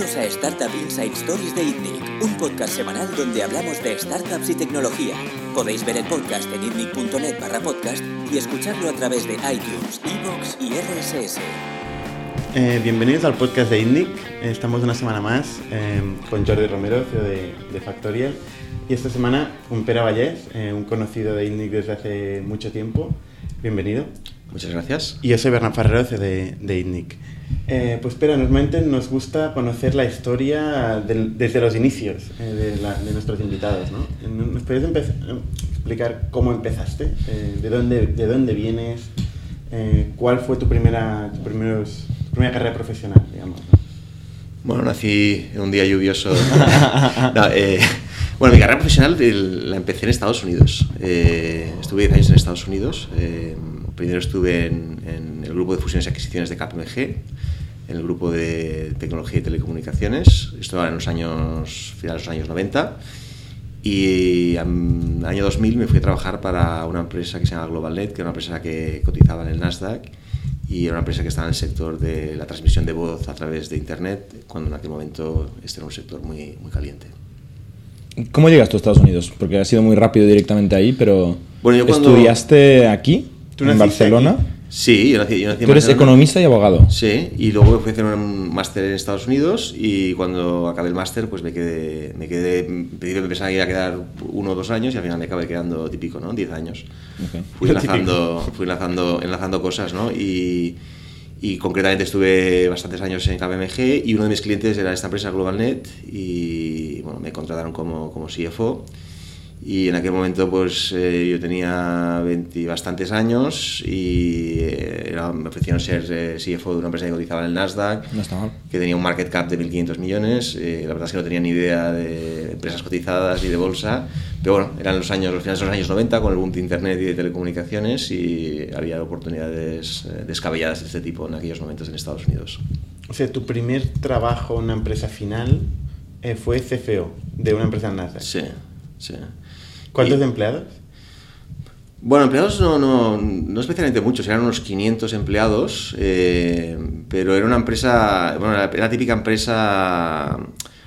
Bienvenidos a Startup Inside Stories de ITNIC, un podcast semanal donde hablamos de startups y tecnología. Podéis ver el podcast en itnic.net barra podcast y escucharlo a través de iTunes, Evox y RSS. Eh, bienvenidos al podcast de ITNIC. Estamos una semana más eh, con Jordi Romero, CEO de, de, Factorial. Y esta semana con Pera Vallés, eh, un conocido de ITNIC desde hace mucho tiempo. Bienvenido. Muchas gracias. Y yo soy Bernard Ferrero, CEO de, de ITNIC. Eh, pues pero normalmente nos gusta conocer la historia del, desde los inicios eh, de, la, de, nuestros invitados. ¿no? ¿Nos podrías explicar cómo empezaste? Eh, de, dónde, ¿De dónde vienes? Eh, ¿Cuál fue tu primera, tu, primeros, tu primera carrera profesional, digamos? Bueno, nací en un día lluvioso. no, eh, bueno, mi carrera profesional la empecé en Estados Unidos. estuve 10 años en Estados Unidos. Primero estuve en, en el grupo de fusiones y adquisiciones de KPMG, en el grupo de tecnología y telecomunicaciones. Esto en los años, finales de los años 90. Y en el año 2000 me fui a trabajar para una empresa que se llama GlobalNet, que era una empresa que cotizaba en el Nasdaq y era una empresa que estaba en el sector de la transmisión de voz a través de Internet, cuando en aquel momento este era un sector muy, muy caliente. ¿Cómo llegas tú a Estados Unidos? Porque has sido muy rápido directamente ahí, pero bueno, yo cuando... ¿estudiaste aquí, en Barcelona? Aquí? Sí, yo nací, yo nací Tú eres economista y abogado. Sí, y luego fui a hacer un máster en Estados Unidos y cuando acabé el máster pues me quedé, me quedé, pedí que me pensaba que iba a quedar uno o dos años y al final me acabé quedando típico, ¿no? Diez años. Okay. Fui, enlazando, fui enlazando, enlazando cosas, ¿no? Y, y concretamente estuve bastantes años en KPMG y uno de mis clientes era esta empresa GlobalNet y bueno, me contrataron como, como CFO y en aquel momento pues eh, yo tenía 20 bastantes años y eh, era, me ofrecieron ser eh, CFO de una empresa que cotizaba en el Nasdaq no está mal. que tenía un market cap de 1.500 millones. Eh, la verdad es que no tenía ni idea de empresas cotizadas ni de bolsa pero bueno, eran los años los finales de los años 90 con el boom de internet y de telecomunicaciones y había oportunidades descabelladas de este tipo en aquellos momentos en Estados Unidos. O sea, tu primer trabajo en una empresa final fue CFO de una empresa en Nasdaq. Sí, sí ¿Cuántos y, empleados? Bueno, empleados no, no, no, especialmente muchos, eran unos 500 empleados, eh, pero era una empresa, bueno, era la típica empresa,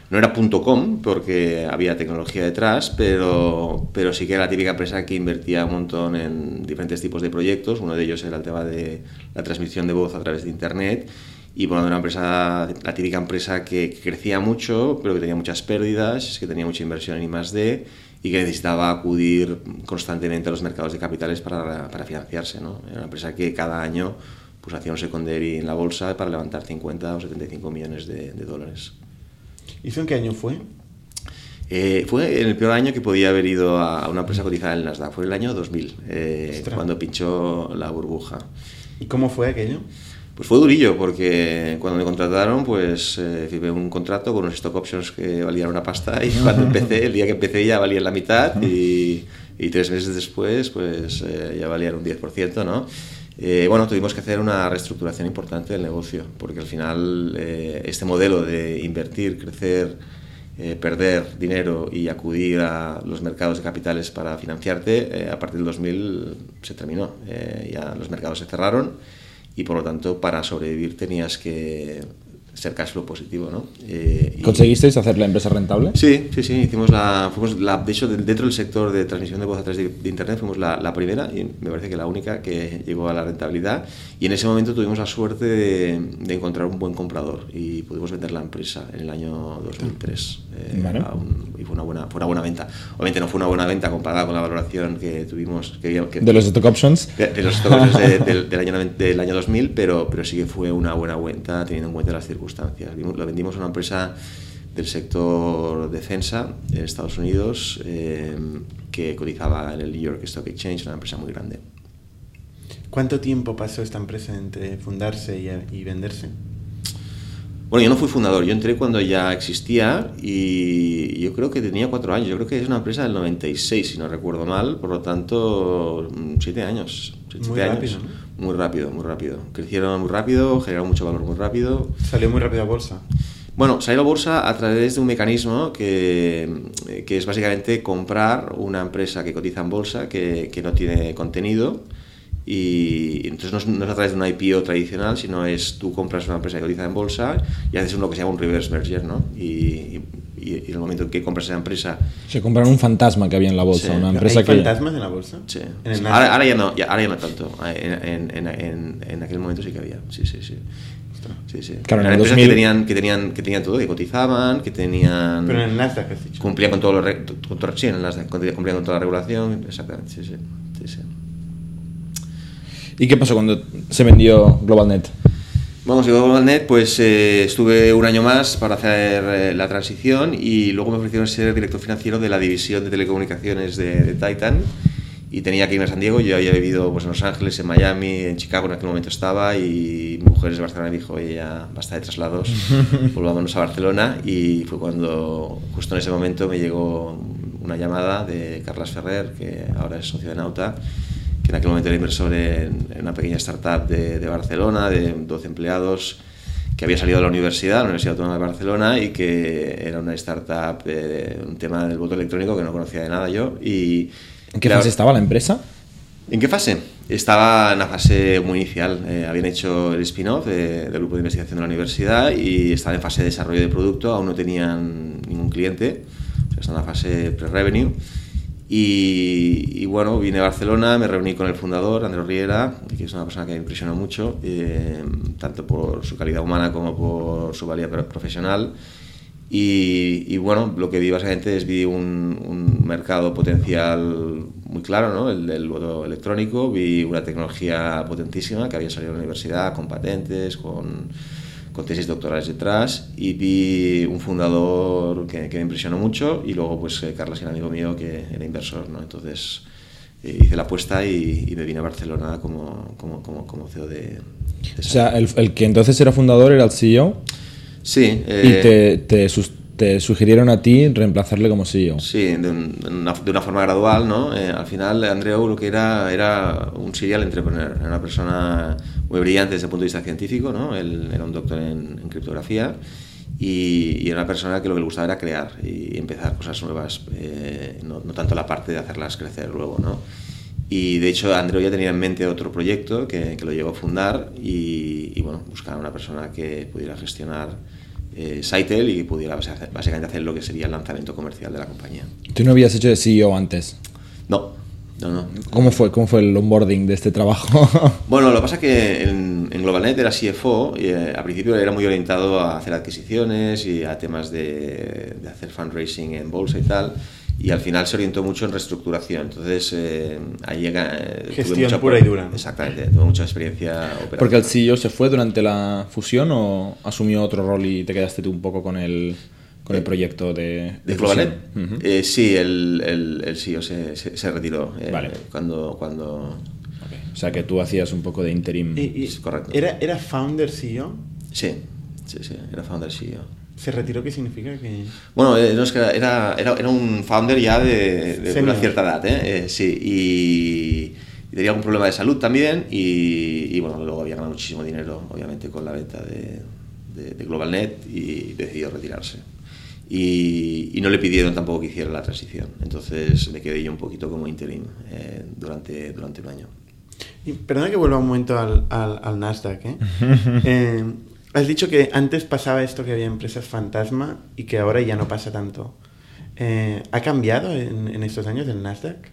no era .com porque había tecnología detrás, pero, pero sí que era la típica empresa que invertía un montón en diferentes tipos de proyectos, uno de ellos era el tema de la transmisión de voz a través de Internet, y bueno, era una empresa, la típica empresa que crecía mucho, pero que tenía muchas pérdidas, que tenía mucha inversión en I+.D., y que necesitaba acudir constantemente a los mercados de capitales para, para financiarse. ¿no? Era una empresa que cada año pues, hacía un secondary en la bolsa para levantar 50 o 75 millones de, de dólares. ¿Y eso en qué año fue? Eh, fue en el peor año que podía haber ido a una empresa cotizada en el Nasdaq. Fue el año 2000, eh, cuando pinchó la burbuja. ¿Y cómo fue aquello? Pues fue durillo, porque cuando me contrataron, pues eh, firmé un contrato con unos stock options que valían una pasta y cuando empecé, el día que empecé ya valían la mitad y, y tres meses después, pues eh, ya valían un 10%, ¿no? Eh, bueno, tuvimos que hacer una reestructuración importante del negocio, porque al final eh, este modelo de invertir, crecer, eh, perder dinero y acudir a los mercados de capitales para financiarte, a partir del 2000 se terminó. ya los mercados se cerraron y por lo tanto para sobrevivir tenías que ser cash flow positivo, ¿no? Eh, ¿Conseguisteis hacer la empresa rentable? Sí, sí, sí, hicimos la, fuimos la, de hecho dentro del sector de transmisión de voz a través de, de Internet fuimos la, la, primera y me parece que la única que llegó a la rentabilidad y en ese momento tuvimos la suerte de, de encontrar un buen comprador y pudimos vender la empresa en el año 2003 eh, vale. un, y fue una, buena, fue una buena venta. Obviamente no fue una buena venta comparada con la valoración que tuvimos que, que, de los stock options de, de los stock options de, del, del, año, del año 2000, pero, pero sí que fue una buena venta teniendo en cuenta las circunstancias circunstancias. Lo vendimos a una empresa del sector defensa en Estados Unidos eh, que cotizaba en el New York Stock Exchange, una empresa muy grande. ¿Cuánto tiempo pasó esta empresa entre fundarse y, y venderse? Bueno, yo no fui fundador, yo entré cuando ya existía y yo creo que tenía cuatro años. Yo creo que es una empresa del 96, si no recuerdo mal, por lo tanto, siete años. Siete muy años. rápido, ¿no? Muy rápido, muy rápido. Crecieron muy rápido, generaron mucho valor muy rápido. Salió muy rápido a bolsa. Bueno, salió a bolsa a través de un mecanismo que, que es básicamente comprar una empresa que cotiza en bolsa, que, que no tiene contenido Y entonces no es, no es a través de una IPO tradicional, sino es tú compras una empresa que cotiza en bolsa y haces lo que se llama un reverse merger, ¿no? Y, y, y en el momento en que compras esa empresa, Se compraron un fantasma que había en la bolsa, Sí. una ¿Hay empresa que... fantasmas en la bolsa? sí. En. Ahora, ahora ya no, ya- ahora ya no tanto. En, en, en, aquel momento sí que había. Sí, sí, sí. Sí, sí. Claro, en Eran empresas 2000 que tenían, que tenían, que tenían todo, que cotizaban, que tenían. Pero en el Nasdaq has dicho. Cumplían con todo lo re- con todo- sí, en el Nasdaq, cumplían con toda la regulación, exactamente, sí, sí, sí, sí. ¿Y qué pasó cuando se vendió GlobalNet? Vamos, yo con Net, pues eh, estuve un año más para hacer eh, la transición y luego me ofrecieron ser director financiero de la división de telecomunicaciones de, de Titan y tenía que irme a San Diego. Yo había vivido pues, en Los Ángeles, en Miami, en Chicago en aquel momento estaba y mi mujer es de Barcelona me dijo, oye, ya basta de traslados, volvámonos a Barcelona y fue cuando justo en ese momento me llegó una llamada de Carlas Ferrer, que ahora es socio de Nauta, que en aquel momento era inversor en, en una pequeña startup de, de Barcelona, de 12 empleados, que había salido de la universidad, la Universidad Autónoma de Barcelona, y que era una startup, eh, un tema del voto electrónico que no conocía de nada yo. Y ¿En qué la- fase estaba la empresa? ¿En qué fase? Estaba en la fase muy inicial. Eh, habían hecho el spin-off de- del grupo de investigación de la universidad y estaba en fase de desarrollo de producto, aún no tenían ningún cliente, o sea, estaba en la fase pre-revenue. Y, y bueno, vine a Barcelona, me reuní con el fundador, Andrés Riera, que es una persona que me impresionó mucho, eh, tanto por su calidad humana como por su valía pro- profesional. Y, y bueno, lo que vi básicamente es vi un, un mercado potencial muy claro, ¿no? el del voto electrónico, vi una tecnología potentísima que había salido de la universidad con patentes, con, con tesis doctorales detrás y vi un fundador que, que me impresionó mucho y luego pues eh, Carlos, que era amigo mío que era inversor, ¿no? entonces eh, hice la apuesta y, y me vine a Barcelona como, como, como, como CEO de... de O sea, el, el que entonces era fundador era el CEO sí, y eh, te, te, sus- te sugirieron a ti reemplazarle como CEO. Sí, de, un- de una, de una forma gradual, ¿no? Eh, al final, Andreu lo que era era un serial entrepreneur, era una persona muy brillante desde el punto de vista científico, ¿no? Él era un doctor en, en criptografía y, y era una persona que lo que le gustaba era crear y empezar cosas nuevas, eh, no, no tanto la parte de hacerlas crecer luego, ¿no? Y de hecho, Andreu ya tenía en mente otro proyecto que, que lo llegó a fundar y, y, bueno, buscaba una persona que pudiera gestionar eh, Saitel y pudiera básicamente hacer lo que sería el lanzamiento comercial de la compañía. Tú no habías hecho de CEO antes. No, no, no. ¿Cómo fue, cómo fue el onboarding de este trabajo? Bueno, lo que pasa es que en, en GlobalNet era CFO y eh, al principio era muy orientado a hacer adquisiciones y a temas de, de hacer fundraising en bolsa y tal. Y al final se orientó mucho en reestructuración. Entonces, eh, ahí llega. eh, tuve Gestión mucha- pura y dura. Exactamente, tuve mucha experiencia operativa. Porque el CEO se fue durante la fusión o asumió otro rol y te quedaste tú un poco con el, con el proyecto de, ¿De? Ujú. Eh, sí, el, el, el CEO se, se, se retiró. eh, Vale. Cuando, cuando. Ok. O sea que tú hacías un poco de interim. Y- y Es correcto. ¿Era, ¿Era founder CEO? Sí, sí, sí, era founder CEO. ¿Se retiró qué significa? Que... Bueno, eh, no, es que era, era, era un founder ya de, de una cierta edad, ¿eh? Eh, sí, y, y tenía algún problema de salud también y, y, bueno, luego había ganado muchísimo dinero, obviamente, con la venta de, de, de GlobalNet y decidió retirarse. Y, y no le pidieron tampoco que hiciera la transición, entonces me quedé yo un poquito como interim eh, durante, durante un año. Y perdona que vuelva un momento al, al, al Nasdaq. ¿eh? Eh, has dicho que antes pasaba esto que había empresas fantasma y que ahora ya no pasa tanto. Eh, ¿Ha cambiado en, en estos años el Nasdaq?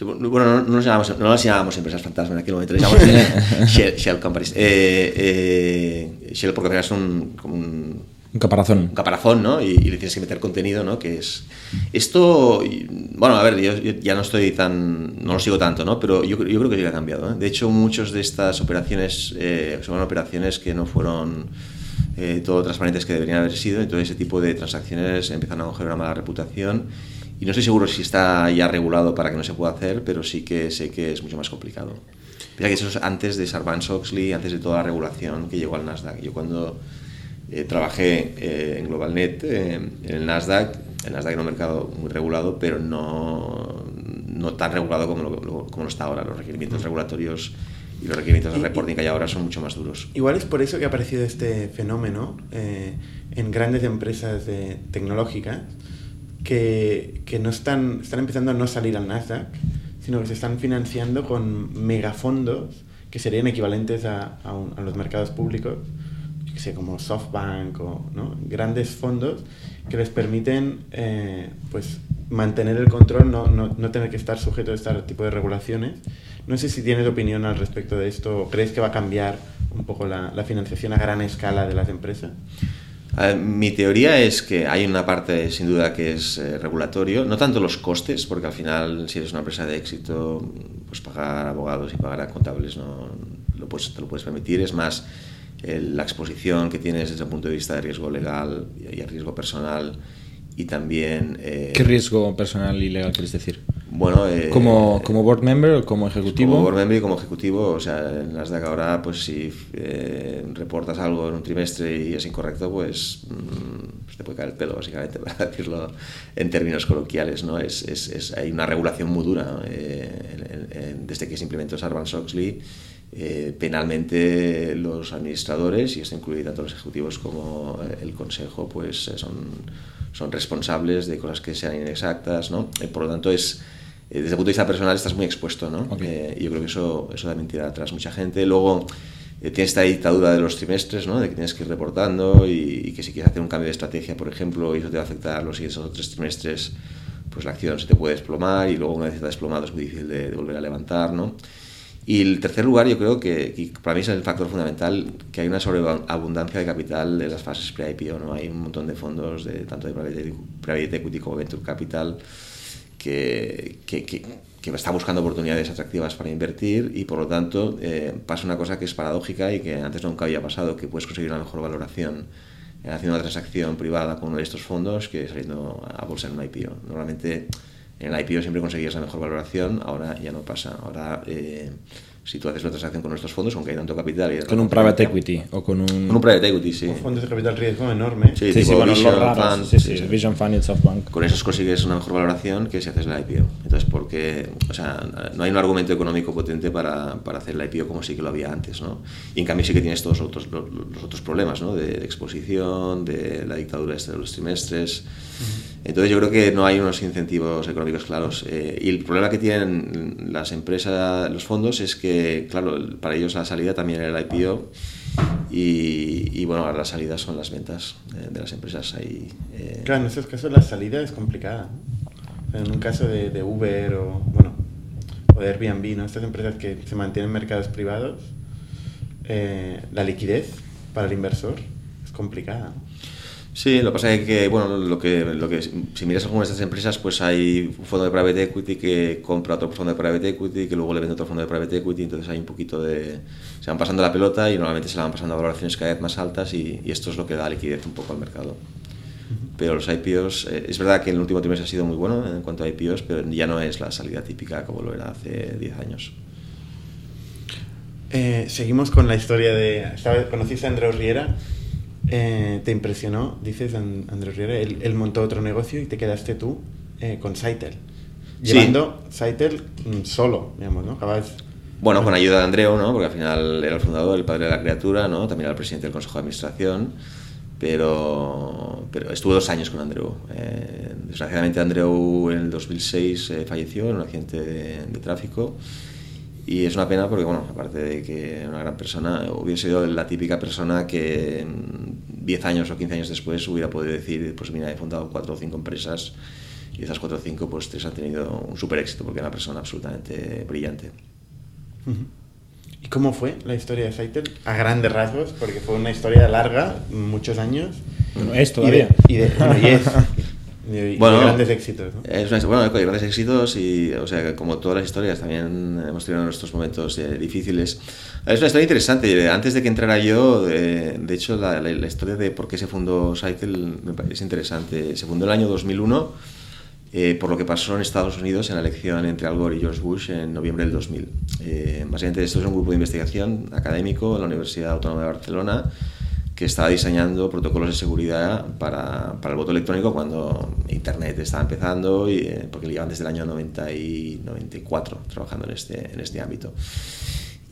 Sí, bueno, no, no, nos llamábamos, no las llamábamos empresas fantasma en aquel momento, llamábamos eh, Shell, Shell Companies. Eh, eh, Shell porque un, como un, Un caparazón. un caparazón, ¿no? Y, y le tienes que meter contenido, ¿no? Que es... Esto, bueno, a ver, yo, ya no estoy tan... no lo sigo tanto, ¿no? Pero yo, creo que sí ha cambiado, ¿eh? De hecho, muchas de estas operaciones eh, son operaciones que no fueron eh, todo transparentes que deberían haber sido, entonces ese tipo de transacciones empiezan a coger una mala reputación y no estoy seguro si está ya regulado para que no se pueda hacer, pero sí que sé que es mucho más complicado. Mira que eso es antes de Sarbanes-Oxley, antes de toda la regulación que llegó al Nasdaq. Yo cuando eh, trabajé eh, en GlobalNet, eh, en el Nasdaq, el Nasdaq era un mercado muy regulado, pero no, no tan regulado como lo, lo- como lo está ahora. Los requerimientos regulatorios y los requerimientos de reporting que hay ahora son mucho más duros. Igual es por eso que ha aparecido este fenómeno en grandes empresas de- tecnológicas que, que no están, están empezando a no salir al Nasdaq, sino que se están financiando con megafondos que serían equivalentes a, a, los mercados públicos, sé, como SoftBank o ¿no? grandes fondos que les permiten eh, pues, mantener el control, no, no, no, tener que estar sujeto a este tipo de regulaciones. No sé si tienes opinión al respecto de esto, o crees que va a cambiar un poco la, la financiación a gran escala de las empresas. mi teoría es que hay una parte sin duda que es eh, regulatorio, no tanto los costes, porque al final si eres una empresa de éxito, pues pagar abogados y pagar a contables no lo puedes, te lo puedes permitir, es más la exposición que tienes desde el punto de vista de riesgo legal y el riesgo personal y también... Eh, ¿Qué riesgo personal y legal quieres decir? Bueno, eh, como, como board member o como ejecutivo. Como board member y como ejecutivo, o sea, en las de ahora, pues si eh, reportas algo en un trimestre y es incorrecto, pues, mm, pues, te puede caer el pelo, básicamente, para decirlo en términos coloquiales, ¿no? Es, es, es hay una regulación muy dura desde que se implementó Sarbanes-Oxley. Penalmente los administradores, y esto incluye tanto los ejecutivos como el consejo, pues son, son responsables de cosas que sean inexactas, ¿no? por lo tanto es eh, desde el punto de vista personal estás muy expuesto, ¿no? Eh, yo creo que eso, eso también tira atrás mucha gente. Luego eh, tienes esta dictadura de los trimestres, ¿no? De que tienes que ir reportando y, que si quieres hacer un cambio de estrategia, por ejemplo, y eso te va a afectar los siguientes o tres trimestres, pues la acción se te puede desplomar y luego una vez está desplomado es muy difícil de, volver a levantar, ¿no? Y el tercer lugar, yo creo que, para mí es el factor fundamental, que hay una sobreabundancia de capital en las fases pre-IPO, ¿no? Hay un montón de fondos, de, tanto de private equity como venture capital, que, que, que, está buscando oportunidades atractivas para invertir y por lo tanto eh, pasa una cosa que es paradójica y que antes nunca había pasado, que puedes conseguir una mejor valoración haciendo una transacción privada con uno de estos fondos que saliendo a bolsa en un IPO. Normalmente en el IPO siempre conseguías la mejor valoración, ahora ya no pasa. Ahora eh, si tú haces una transacción con nuestros fondos, aunque hay tanto capital... Y con un private equity o con un... Con un private equity, sí. Con fondos de capital riesgo enorme. Sí, sí, sí bueno, Vision Fund, sí, sí, Vision Fund y SoftBank. Con esos consigues una mejor valoración que si haces la IPO. Entonces, porque, o sea, no hay un argumento económico potente para, para hacer la IPO como sí que lo había antes, ¿no? Y en cambio sí que tienes todos los otros, los, otros problemas, ¿no? De, exposición, de la dictadura este de los trimestres... Entonces yo creo que no hay unos incentivos económicos claros. Eh, y el problema que tienen las empresas, los fondos, es que, claro, para ellos la salida también era el IPO y, bueno, ahora las salidas son las ventas de, las empresas. Ahí, eh, Claro, en esos casos la salida es complicada. En un caso de, Uber o, bueno, o de Airbnb, ¿no? estas empresas que se mantienen en mercados privados, eh, la liquidez para el inversor es complicada. Sí, lo que pasa es que, bueno, lo que, lo que si miras algunas de estas empresas, pues hay un fondo de private equity que compra otro fondo de private equity, que luego le vende otro fondo de private equity, entonces hay un poquito de... Se van pasando la pelota y normalmente se la van pasando a valoraciones cada vez más altas y, esto es lo que da liquidez un poco al mercado. Pero los IPOs, eh, es verdad que el último trimestre ha sido muy bueno en cuanto a IPOs, pero ya no es la salida típica como lo era hace 10 años. Eh, seguimos con la historia de... ¿Conociste a Andreu Riera? Eh, te impresionó, dices Andrés Riera, él, montó otro negocio y te quedaste tú eh, con Saitel. Llevando Saitel mm, solo, digamos, ¿no? Bueno, con ayuda de Andreu, ¿no? Porque al final era el fundador, el padre de la criatura, ¿no? También era el presidente del Consejo de Administración. Pero, pero estuve dos años con Andreu. Eh, desgraciadamente Andreu en el 2006 falleció en un accidente de tráfico. Y es una pena porque, bueno, aparte de que una gran persona, hubiese sido la típica persona que 10 años o 15 años después hubiera podido decir, pues mira, he fundado cuatro o cinco empresas y de esas cuatro o cinco, pues tres han tenido un super éxito porque era una persona absolutamente brillante. ¿Y cómo fue la historia de Saitel? A grandes rasgos, porque fue una historia larga, muchos años. Bueno, es todavía. Y de, bueno, grandes éxitos. Es bueno, hay grandes éxitos y, o sea, como todas las historias, también hemos tenido nuestros momentos eh, difíciles. Es una historia interesante. Antes de que entrara yo, de, hecho, la, la, historia de por qué se fundó Cycle es interesante. Se fundó en el año 2001 eh, por lo que pasó en Estados Unidos en la elección entre Al Gore y George Bush en noviembre del 2000. Eh, básicamente, esto es un grupo de investigación académico en la Universidad Autónoma de Barcelona que estaba diseñando protocolos de seguridad para, para, el voto electrónico cuando Internet estaba empezando, y, eh, porque llevan desde el año 90 y 94 trabajando en este, en este ámbito.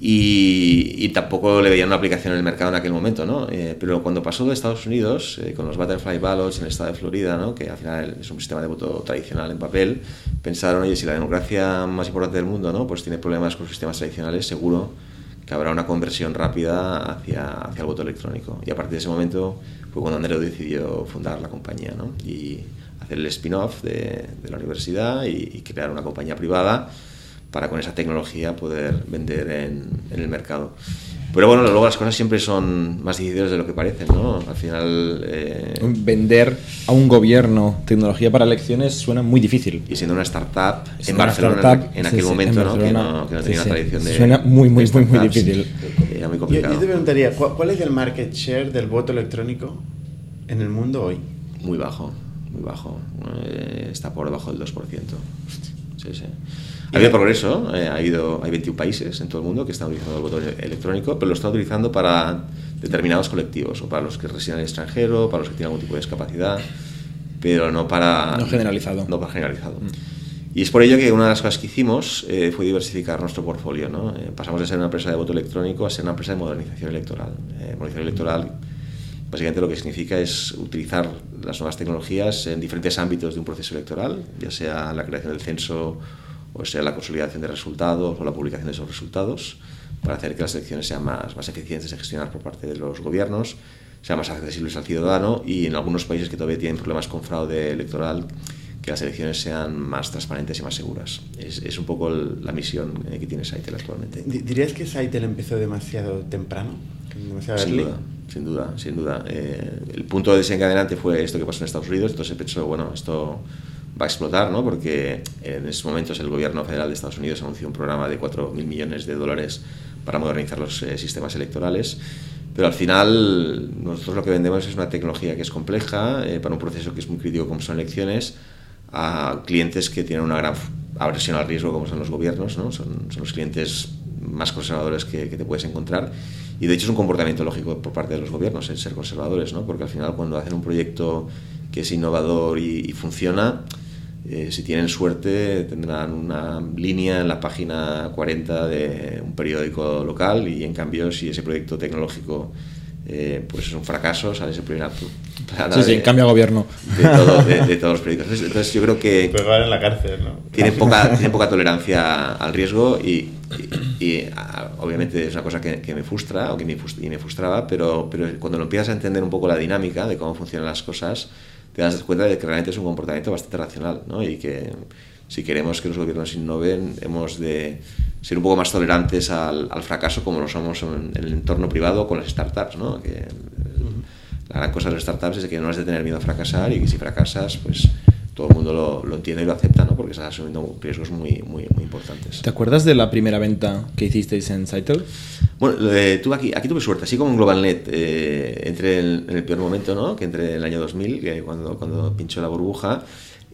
y, y, tampoco le veían una aplicación en el mercado en aquel momento, ¿no? Eh, pero cuando pasó de Estados Unidos, eh, con los Butterfly Ballots en el estado de Florida, ¿no? que al final es un sistema de voto tradicional en papel, pensaron, oye, si la democracia más importante del mundo ¿no? pues tiene problemas con sistemas tradicionales, seguro que habrá una conversión rápida hacia, hacia el voto electrónico. Y a partir de ese momento fue cuando Andreu decidió fundar la compañía ¿no? y hacer el spin-off de, la universidad y, crear una compañía privada para con esa tecnología poder vender en, en, el mercado. Pero bueno, luego las cosas siempre son más difíciles de lo que parecen, ¿no? Al final... Eh... Vender a un gobierno tecnología para elecciones suena muy difícil. Y siendo una startup en Barcelona startup, en, aquel sí, momento, ¿no? Que, ¿no? que, no, tenía sí, una tradición de... Suena muy, muy, muy, muy difícil. Era muy complicado. Yo, yo te preguntaría, ¿cuál es el market share del voto electrónico en el mundo hoy? Muy bajo, muy bajo. Eh, está por debajo del 2%. Sí, sí. Ha habido progreso, eh, ha habido, hay 21 países en todo el mundo que están utilizando el voto electrónico, pero lo están utilizando para determinados colectivos, o para los que residen en el extranjero, para los que tienen algún tipo de discapacidad, pero no para... No generalizado. No para generalizado. Mm. Y es por ello que una de las cosas que hicimos eh, fue diversificar nuestro portfolio. ¿no? Eh, pasamos de ser una empresa de voto electrónico a ser una empresa de modernización electoral. Eh, modernización electoral básicamente lo que significa es utilizar las nuevas tecnologías en diferentes ámbitos de un proceso electoral, ya sea la creación del censo o sea la consolidación de resultados o la publicación de esos resultados, para hacer que las elecciones sean más, más eficientes de gestionar por parte de los gobiernos, sean más accesibles al ciudadano y en algunos países que todavía tienen problemas con fraude electoral, que las elecciones sean más transparentes y más seguras. Es, es un poco el, la misión que tiene Saitel actualmente. ¿Dirías que Saitel empezó demasiado temprano? Demasiado sin, duda, sin duda, sin duda. Eh, el punto desencadenante fue esto que pasó en Estados Unidos, entonces se pensó, bueno, esto va a explotar, ¿no? porque en estos momentos el gobierno federal de Estados Unidos anunció un programa de 4.000 millones de dólares para modernizar los eh, sistemas electorales. Pero al final nosotros lo que vendemos es una tecnología que es compleja eh, para un proceso que es muy crítico como son elecciones a clientes que tienen una gran aversión al riesgo como son los gobiernos, ¿no? son, son los clientes más conservadores que, que, te puedes encontrar y de hecho es un comportamiento lógico por parte de los gobiernos el ser conservadores, ¿no? porque al final cuando hacen un proyecto que es innovador y, y funciona, eh, si tienen suerte tendrán una línea en la página 40 de un periódico local y en cambio si ese proyecto tecnológico eh, pues es un fracaso, sale ese primer plana sí, sí, de, cambia gobierno de, todo, de, de, todos los periódicos. Entonces, entonces yo creo que pues van en la cárcel, ¿no? tiene poca, tiene poca tolerancia al riesgo y, y, y a, obviamente es una cosa que, que, me frustra o que me, y me frustraba, pero, pero cuando lo empiezas a entender un poco la dinámica de cómo funcionan las cosas, te das cuenta de que realmente es un comportamiento bastante racional ¿no? y que si queremos que los gobiernos innoven hemos de ser un poco más tolerantes al, al fracaso como lo somos en, en, el entorno privado con las startups. ¿no? Que, la gran cosa de las startups es que no has de tener miedo a fracasar y que si fracasas pues todo el mundo lo, lo, entiende y lo acepta, ¿no? porque estás asumiendo riesgos muy, muy, muy importantes. ¿Te acuerdas de la primera venta que hicisteis en Saitel? Bueno, eh, tuve aquí, aquí tuve suerte, así como en GlobalNet eh, entré en, en, el peor momento, ¿no? que entré en el año 2000, que cuando, cuando pinchó la burbuja,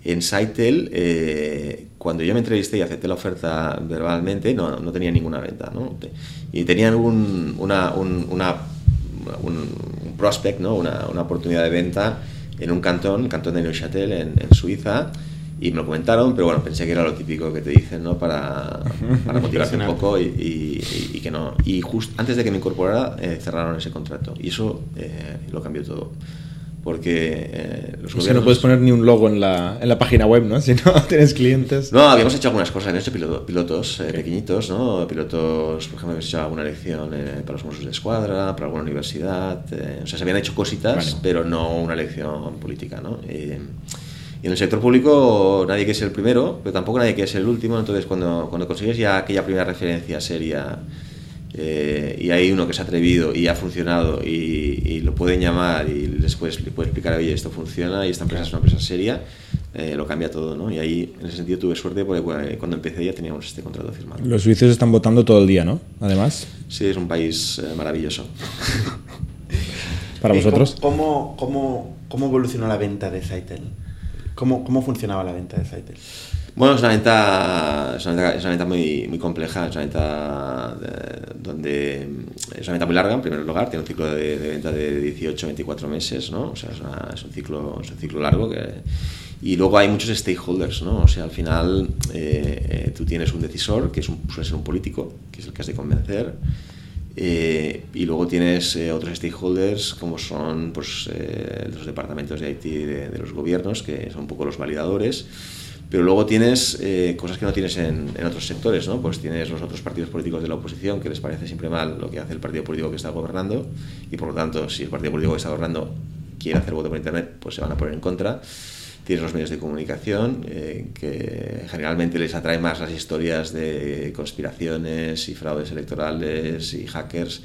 en Saitel, eh, cuando yo me entrevisté y acepté la oferta verbalmente, no, no tenía ninguna venta. ¿no? Y tenían un, una, un, una, un, un prospect, ¿no? una, una oportunidad de venta en un cantón, el cantón de Neuchâtel, en, en, Suiza, y me lo comentaron, pero bueno, pensé que era lo típico que te dicen, ¿no? Para, para motivarte un poco y, y, y, que no. Y justo antes de que me incorporara, eh, cerraron ese contrato, y eso eh, lo cambió todo. Porque eh, los no puedes poner ni un logo en la, en la página web, ¿no? Si no tienes clientes. No, habíamos hecho algunas cosas, habíamos hecho piloto, pilotos okay. pequeñitos, ¿no? Pilotos, por ejemplo, habíamos hecho alguna lección para los Mossos de Escuadra, para alguna universidad. o sea, se habían hecho cositas, pero no una lección política, ¿no? Y, y en el sector público nadie quiere ser el primero, pero tampoco nadie quiere ser el último, entonces cuando, cuando consigues ya aquella primera referencia seria eh, y hay uno que se ha atrevido y ha funcionado y, y lo pueden llamar y después le puede explicar, oye, esto funciona y esta empresa es una empresa seria, eh, lo cambia todo, ¿no? Y ahí, en ese sentido, tuve suerte porque cuando empecé ya teníamos este contrato firmado. Los suizos están votando todo el día, ¿no? Además. Sí, es un país eh, maravilloso. ¿Para vosotros? ¿Cómo, cómo, cómo evolucionó la venta de Saitel? ¿Cómo, ¿Cómo funcionaba la venta de Saitel? Bueno, es una venta, es una venta, es una muy, muy compleja, es una venta de, donde es una venta muy larga en primer lugar, tiene un ciclo de, de venta de 18-24 meses, ¿no? O sea, es, una, es, un ciclo, es un ciclo largo que, Y luego hay muchos stakeholders, ¿no? O sea, al final eh, tú tienes un decisor, que es un, suele ser un político, que es el que has de convencer, eh, y luego tienes eh, otros stakeholders como son pues, eh, los departamentos de IT de, de, los gobiernos, que son un poco los validadores. Pero luego tienes cosas que no tienes en, en, otros sectores, ¿no? Pues tienes los otros partidos políticos de la oposición que les parece siempre mal lo que hace el partido político que está gobernando y por lo tanto si el partido político que está gobernando quiere hacer voto por internet, pues se van a poner en contra tienes los medios de comunicación, eh, que generalmente les atrae más las historias de conspiraciones y fraudes electorales y hackers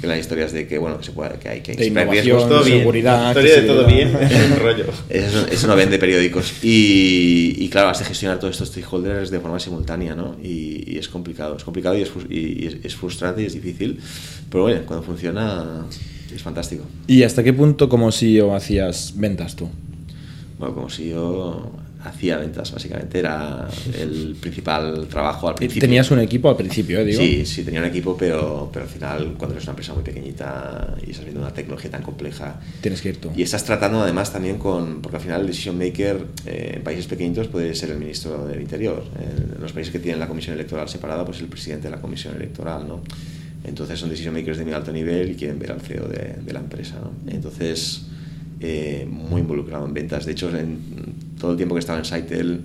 que las historias de que bueno que se puede que hay que de seguridad, historia de todo bien, es un rollo. Eso, eso, no vende periódicos y, y, claro has de gestionar todos estos stakeholders de forma simultánea, ¿no? Y, y es complicado, es complicado y es, y es frustrante y es difícil, pero bueno cuando funciona es fantástico. ¿Y hasta qué punto como CEO hacías ventas tú? Bueno, como si yo hacía ventas, básicamente era el principal trabajo al principio. ¿Tenías un equipo al principio, eh, digo? Sí, sí, tenía un equipo, pero, pero al final, cuando eres una empresa muy pequeñita y estás viendo una tecnología tan compleja. Tienes que ir tú. Y estás tratando además también con. Porque al final el decision maker eh, en países pequeñitos puede ser el ministro del Interior. En los países que tienen la comisión electoral separada, pues el presidente de la comisión electoral, ¿no? Entonces son decision makers de muy alto nivel y quieren ver al CEO de, de la empresa, ¿no? Entonces eh, muy involucrado en ventas. De hecho, en todo el tiempo que estaba en Saitel,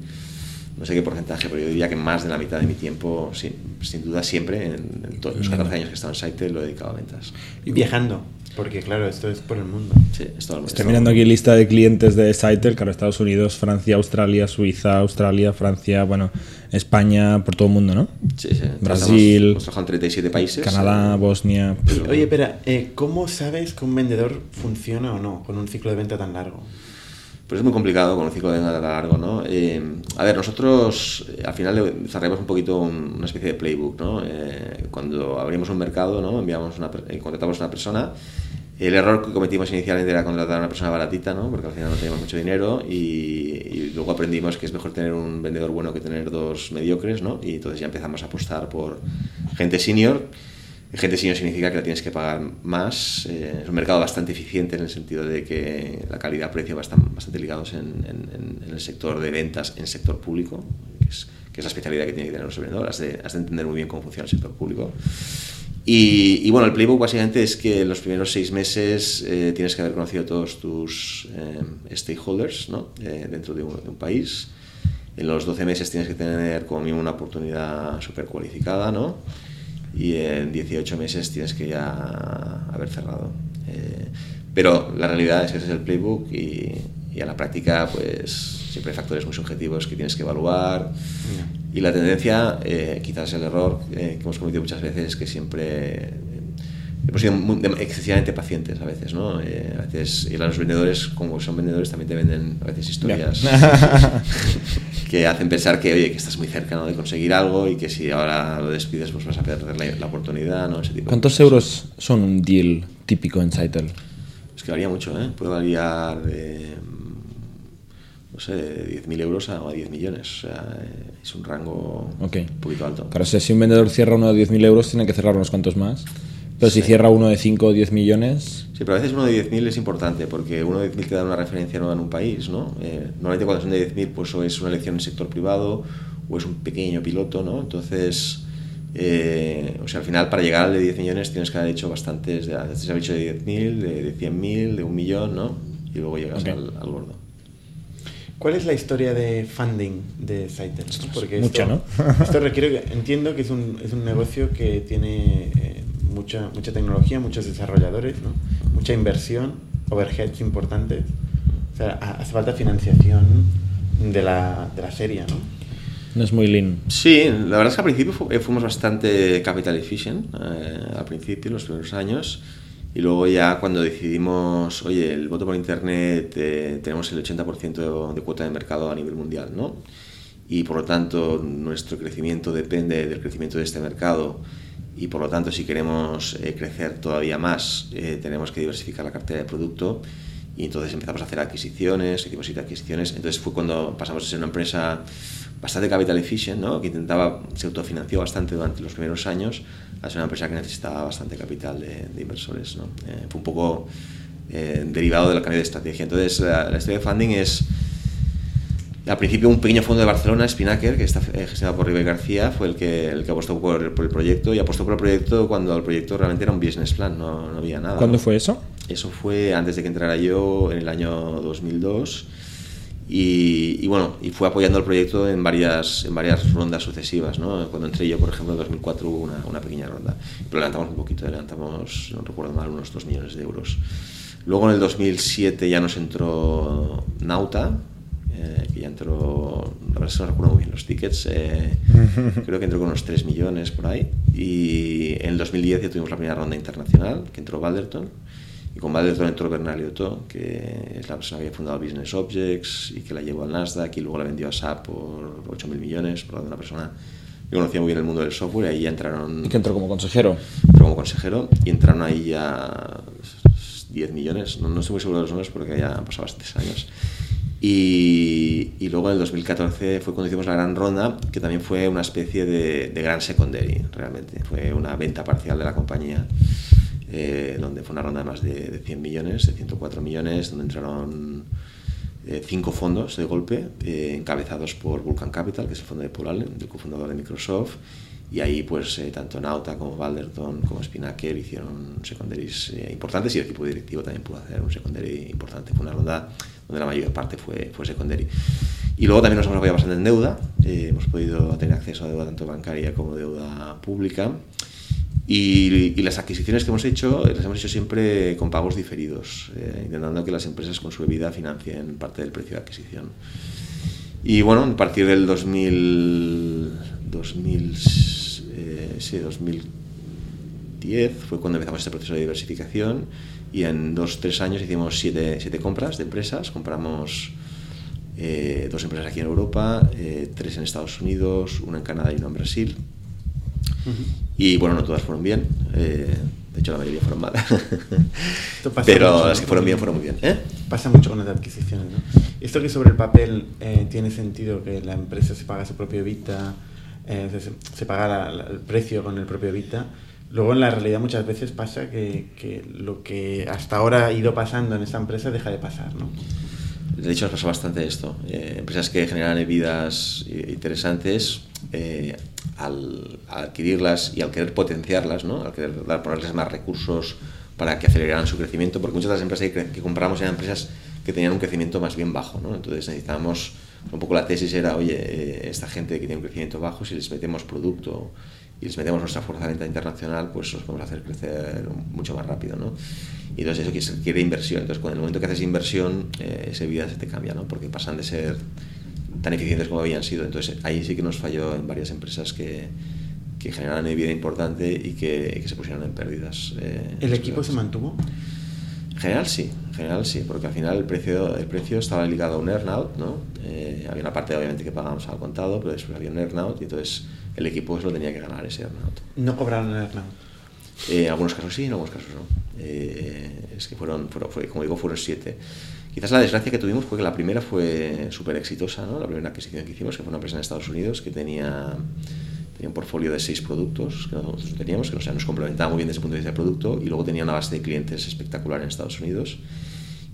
no sé qué porcentaje, pero yo diría que más de la mitad de mi tiempo, sin, sin duda siempre, en, en todos los 14 años que he estado en Saitel, lo he dedicado a ventas. Y viajando. Porque claro, esto es por el mundo. Sí, es todo el mundo. Estoy mirando aquí lista de clientes de Saitel, claro, Estados Unidos, Francia, Australia, Suiza, Australia, Francia, bueno, España, por todo el mundo, ¿no? Sí, sí. Brasil, hemos trabajado en 37 países. Canadá, Bosnia. Oye, espera, eh, ¿cómo sabes que un vendedor funciona o no con un ciclo de venta tan largo? Pues es muy complicado con un ciclo de tan largo, ¿no? Eh, a ver, nosotros eh, al final desarrollamos un poquito un, una especie de playbook, ¿no? Eh, cuando abrimos un mercado, ¿no? Enviamos una, contratamos a una persona el error que cometimos inicialmente era contratar a una persona baratita, ¿no? porque al final no teníamos mucho dinero y, y, luego aprendimos que es mejor tener un vendedor bueno que tener dos mediocres ¿no? y entonces ya empezamos a apostar por gente senior. Gente senior significa que la tienes que pagar más. Eh, es un mercado bastante eficiente en el sentido de que la calidad-precio están bastante ligados en, en, el sector de ventas, en sector público, que es, la especialidad que tiene que tener los vendedores. Has de, entender muy bien cómo funciona el sector público. Y, y, bueno, el playbook básicamente es que en los primeros seis meses eh, tienes que haber conocido todos tus eh, stakeholders ¿no? dentro de un, de un, país. En los 12 meses tienes que tener como mínimo una oportunidad súper cualificada, ¿no? Y en 18 meses tienes que ya haber cerrado. Eh, pero la realidad es que ese es el playbook y, y a la práctica, pues siempre hay factores muy subjetivos que tienes que evaluar. Yeah. Y la tendencia, eh, quizás el error eh, que hemos cometido muchas veces es que siempre hemos sido muy, excesivamente pacientes a veces, ¿no? Eh, a veces, y los vendedores, como son vendedores, también te venden a veces historias yeah. que hacen pensar que, oye, que estás muy cerca ¿no? de conseguir algo y que si ahora lo despides, pues vas a perder la, la oportunidad, ¿no? Ese tipo ¿Cuántos euros son un deal típico en Saitel? Es que varía mucho, ¿eh? Puede variar de no sé, de 10.000 euros a 10 millones. O sea, es un rango okay. un poquito alto. Claro, si un vendedor cierra uno de 10.000 euros, tiene que cerrar unos cuantos más. Pero sí. si cierra uno de 5 o 10 millones. Sí, pero a veces uno de 10.000 es importante porque uno de 10.000 te da una referencia nueva en un país, ¿no? Eh, normalmente cuando son de 10.000, pues o es una elección en el sector privado o es un pequeño piloto, ¿no? Entonces, eh, o sea, al final para llegar al de 10 millones tienes que haber hecho bastantes, de, antes has dicho de 10.000, de, de 100.000, de un millón, ¿no? Y luego llegas okay. al, al gordo. ¿Cuál es la historia de funding de? Porque Mucha, esto, ¿no? esto requiere, entiendo que es un, es un negocio que tiene eh, mucha, mucha tecnología, muchos desarrolladores, ¿no? mucha inversión, overheads importantes. O sea, hace falta financiación de la, de la serie, ¿no? No es muy lean. Sí, la verdad es que al principio fuimos bastante capital efficient, eh, al principio, los primeros años. Y luego ya cuando decidimos, oye, el voto por Internet, eh, tenemos el 80% de cuota de mercado a nivel mundial, ¿no? Y por lo tanto nuestro crecimiento depende del crecimiento de este mercado y por lo tanto si queremos eh, crecer todavía más eh, tenemos que diversificar la cartera de producto y entonces empezamos a hacer adquisiciones, hicimos adquisiciones, entonces fue cuando pasamos a ser una empresa bastante capital efficient, ¿no? que intentaba, se autofinanció bastante durante los primeros años, a ser una empresa que necesitaba bastante capital de, de inversores. ¿no? Eh, fue un poco eh, derivado del cambio de estrategia. Entonces, la, la, historia de funding es, Al principio un pequeño fondo de Barcelona, Spinnaker, que está eh, gestionado por Ribe García, fue el que, el que apostó por, el proyecto y apostó por el proyecto cuando el proyecto realmente era un business plan, no, no había nada. ¿Cuándo fue eso? Eso fue antes de que entrara yo en el año 2002 y, bueno, y fue apoyando el proyecto en varias, en varias rondas sucesivas. ¿no? Cuando entré yo, por ejemplo, en 2004 hubo una, una pequeña ronda, pero levantamos un poquito, levantamos, no recuerdo mal, unos 2 millones de euros. Luego en el 2007 ya nos entró Nauta, eh, que ya entró, la verdad es que no recuerdo muy bien los tickets, eh, creo que entró con unos 3 millones por ahí. Y en el 2010 ya tuvimos la primera ronda internacional, que entró Balderton y con Valderton entró Bernal Otto, que es la persona que había fundado Business Objects y que la llevó al Nasdaq y luego la vendió a SAP por 8.000 millones, por una persona que conocía muy bien el mundo del software y ahí ya entraron... ¿Y que entró como consejero? Entró como consejero y entraron ahí ya 10 millones, no, no estoy muy seguro de los números porque ya han pasado bastantes años. Y, y, luego en el 2014 fue cuando hicimos la gran ronda, que también fue una especie de, de gran secondary, realmente. Fue una venta parcial de la compañía eh, donde fue una ronda de más de, 100 millones, de 104 millones, donde entraron eh, cinco fondos de golpe, eh, encabezados por Vulcan Capital, que es el fondo de Paul Allen, el cofundador de Microsoft, y ahí pues tanto Nauta como Balderton como Spinnaker hicieron secondaries importantes y el equipo directivo también pudo hacer un secondary importante. Fue una ronda donde la mayor parte fue, fue secondary. Y luego también nos hemos apoyado bastante en deuda, hemos podido tener acceso a deuda tanto bancaria como deuda pública. Y, las adquisiciones que hemos hecho las hemos hecho siempre con pagos diferidos, eh, intentando que las empresas con su vida financien parte del precio de adquisición. Y bueno, a partir del 2000, 2000, eh, sí, 2010 fue cuando empezamos este proceso de diversificación y en dos, tres años hicimos siete, siete compras de empresas. Compramos eh, dos empresas aquí en Europa, tres en Estados Unidos, una en Canadá y una en Brasil. Y bueno, no todas fueron bien. Eh, de hecho, la mayoría fueron malas. Pero las que fueron bien fueron muy bien. ¿eh? Pasa mucho con las adquisiciones, ¿no? Esto que sobre el papel eh, tiene sentido que la empresa se paga su propio Vita, se, paga el precio con el propio Vita. Luego en la realidad muchas veces pasa que, que, lo que hasta ahora ha ido pasando en esta empresa deja de pasar, ¿no? De hecho, nos pasa bastante esto. empresas que generan vidas interesantes eh, al, adquirirlas y al querer potenciarlas, ¿no? al querer ponerles más recursos para que aceleraran su crecimiento, porque muchas de las empresas que, compramos eran empresas que tenían un crecimiento más bien bajo, ¿no? entonces necesitábamos, un poco la tesis era, oye, eh, esta gente que tiene un crecimiento bajo, si les metemos producto y les metemos nuestra fuerza de venta internacional, pues los podemos hacer crecer mucho más rápido. ¿no? Y entonces eso quiere inversión, entonces cuando en el momento que haces inversión, eh, esa vida se te cambia, ¿no? porque pasan de ser tan eficientes como habían sido. Entonces ahí sí que nos falló en varias empresas que, que generaban vida importante y que, que, se pusieron en pérdidas. Eh, ¿El equipo se mantuvo? En general sí, en general sí, porque al final el precio, el precio estaba ligado a un earnout, ¿no? Eh, había una parte obviamente que pagábamos al contado, pero después había un earnout y entonces el equipo lo tenía que ganar ese earnout. ¿No cobraron el earnout? Eh, en algunos casos sí, en algunos casos no. es que fueron, fueron, como digo, fueron siete. Quizás la desgracia que tuvimos fue que la primera fue súper exitosa, ¿no? la primera adquisición que hicimos, que fue una empresa en Estados Unidos que tenía, tenía un portfolio de seis productos que nosotros teníamos, que o sea, nos complementaba muy bien desde el punto de vista del producto y luego tenía una base de clientes espectacular en Estados Unidos.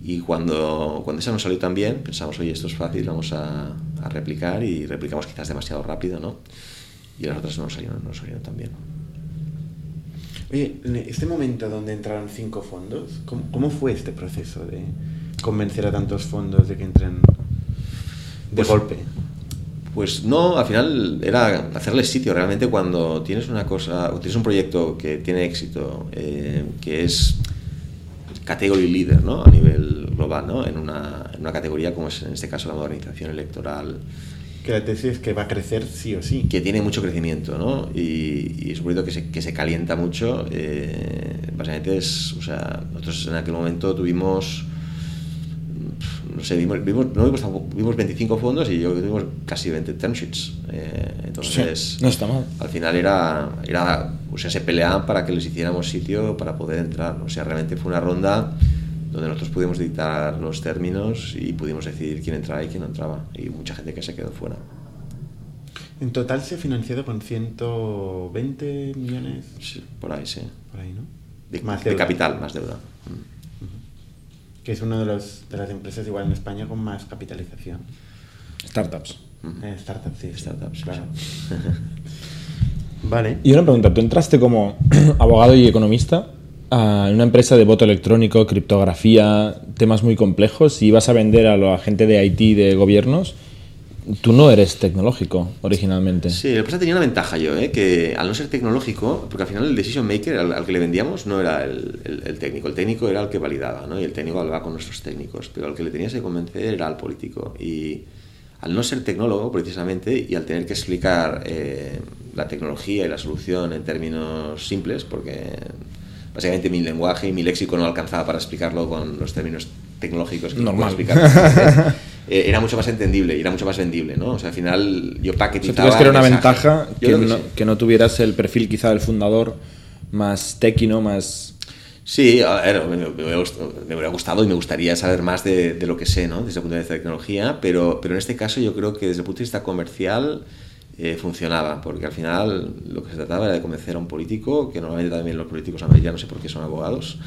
Y cuando, cuando esa nos salió tan bien, pensamos, oye, esto es fácil, vamos a, a replicar y replicamos quizás demasiado rápido, ¿no? Y las otras no nos salieron, no salieron tan bien. Oye, en este momento donde entraron cinco fondos, ¿cómo, cómo fue este proceso de, convencer a tantos fondos de que entren de pues, golpe? Pues no, al final era hacerle sitio. Realmente cuando tienes una cosa, o tienes un proyecto que tiene éxito, eh, que es category leader ¿no? a nivel global, ¿no? en, una, en una categoría como es en este caso la modernización electoral, que la tesis es que va a crecer sí o sí. Que tiene mucho crecimiento, ¿no? Y, y es un proyecto que se, que se calienta mucho. Eh, básicamente es, o sea, nosotros en aquel momento tuvimos no sé, vimos, vimos, no vimos, 25 fondos y yo vimos casi 20 term sheets. Eh, entonces, no está mal. Al final era, era, o sea, se peleaban para que les hiciéramos sitio para poder entrar. O sea, realmente fue una ronda donde nosotros pudimos dictar los términos y pudimos decidir quién entraba y quién no entraba. Y mucha gente que se quedó fuera. En total se ha financiado con 120 millones. Sí, por ahí, sí. Por ahí, ¿no? De, más de capital, más deuda. Que es una de, los, de las empresas igual en España con más capitalización. Startups. Eh, startups, sí. Startups, claro. vale. Y una pregunta, tú entraste como abogado y economista a una empresa de voto electrónico, criptografía, temas muy complejos y ibas a vender a la gente de IT de gobiernos. Tú no eres tecnológico originalmente. Sí, la empresa tenía una ventaja yo, ¿eh? que al no ser tecnológico, porque al final el decision maker al, al que le vendíamos no era el, el- el técnico, el técnico era el que validaba, ¿no? y el técnico hablaba con nuestros técnicos, pero al que le tenías que convencer era al político. Y al no ser tecnólogo, precisamente, y al tener que explicar eh, la tecnología y la solución en términos simples, porque básicamente mi lenguaje y mi léxico no alcanzaba para explicarlo con los términos tecnológicos que no Normal. explicar. Eh, era mucho más entendible y era mucho más vendible, ¿no? O sea, al final yo O sea, paquetizaba... ¿tú crees que era una mensaje. ventaja que no, sí. que no tuvieras el perfil quizá del fundador más tequino, más... Sí, a ver, me, me hubiera gustado, me hubiera gustado y me gustaría saber más de, de lo que sé, ¿no? Desde el punto de vista de tecnología, pero, pero en este caso yo creo que desde el punto de vista comercial eh, funcionaba, porque al final lo que se trataba era de convencer a un político, que normalmente también los políticos americanos no sé por qué son abogados,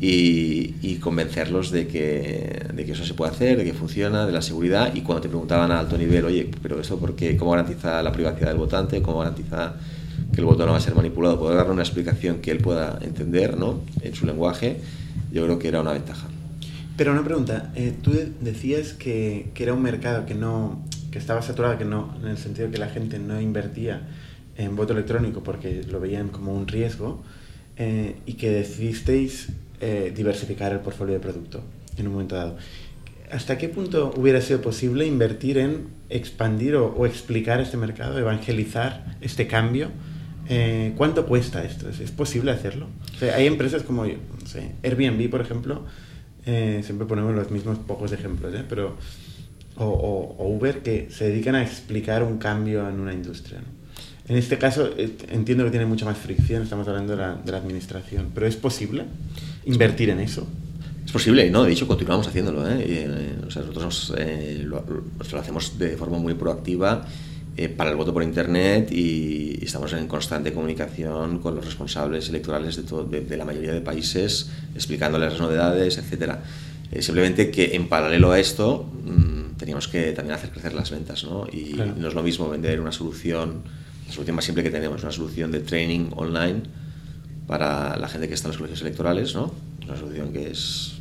y, y convencerlos de que, de que eso se puede hacer, de que funciona, de la seguridad, y cuando te preguntaban a alto nivel, oye, pero esto por qué, ¿cómo garantiza la privacidad del votante? ¿Cómo garantiza que el voto no va a ser manipulado? Poder darle una explicación que él pueda entender, ¿no? En su lenguaje, yo creo que era una ventaja. Pero una pregunta, eh, tú de- decías que, que era un mercado que no que estaba saturado, que no, en el sentido que la gente no invertía en voto electrónico porque lo veían como un riesgo eh, y que decidisteis eh, diversificar el portfolio de producto en un momento dado. ¿Hasta qué punto hubiera sido posible invertir en expandir o, o explicar este mercado, evangelizar este cambio? Eh, ¿Cuánto cuesta esto? ¿Es, es posible hacerlo? O sea, hay empresas como no sé, Airbnb, por ejemplo, eh, siempre ponemos los mismos pocos ejemplos, ¿eh? pero o, o- o Uber que se dedican a explicar un cambio en una industria. ¿no? En este caso eh, entiendo que tiene mucha más fricción, estamos hablando de la, de la administración, pero ¿es posible invertir en eso? Es posible, ¿no? De hecho, continuamos haciéndolo. ¿eh? Eh, o sea, nosotros eh, lo, lo- hacemos de forma muy proactiva eh, para el voto por Internet y, y estamos en constante comunicación con los responsables electorales de, todo- de, de la mayoría de países, explicándoles las novedades, etc. simplemente que en paralelo a esto mm, teníamos que también hacer crecer las ventas, ¿no? Y Claro. no es lo mismo vender una solución, la solución más simple que tenemos, una solución de training online para la gente que está en los colegios electorales, ¿no? Una solución que es,